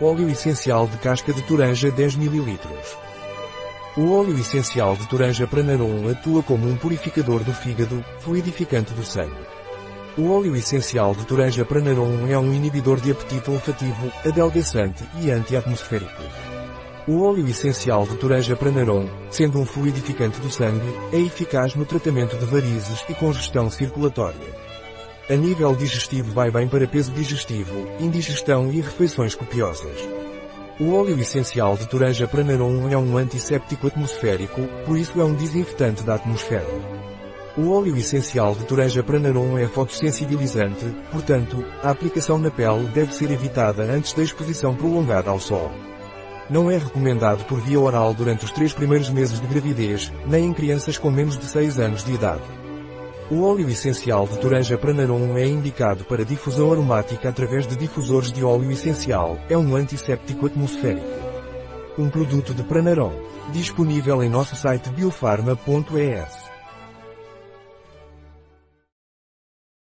Óleo essencial de casca de toranja 10 ml. O óleo essencial de toranja Pranarum atua como um purificador do fígado, fluidificante do sangue. O óleo essencial de toranja Pranarum é um inibidor de apetite olfativo, adelgaçante e anti-atmosférico. O óleo essencial de toranja Pranarum, sendo um fluidificante do sangue, é eficaz no tratamento de varizes e congestão circulatória. A nível digestivo vai bem para peso digestivo, indigestão e refeições copiosas. O óleo essencial de toranja Pranarum é um antisséptico atmosférico, por isso é um desinfetante da atmosfera. O óleo essencial de toranja Pranarum é fotossensibilizante, portanto, a aplicação na pele deve ser evitada antes da exposição prolongada ao sol. Não é recomendado por via oral durante os três primeiros meses de gravidez, nem em crianças com menos de 6 anos de idade. O óleo essencial de toranja Pranarum é indicado para difusão aromática através de difusores de óleo essencial, é um antisséptico atmosférico. Um produto de Pranarum. Disponível em nosso site biofarma.es.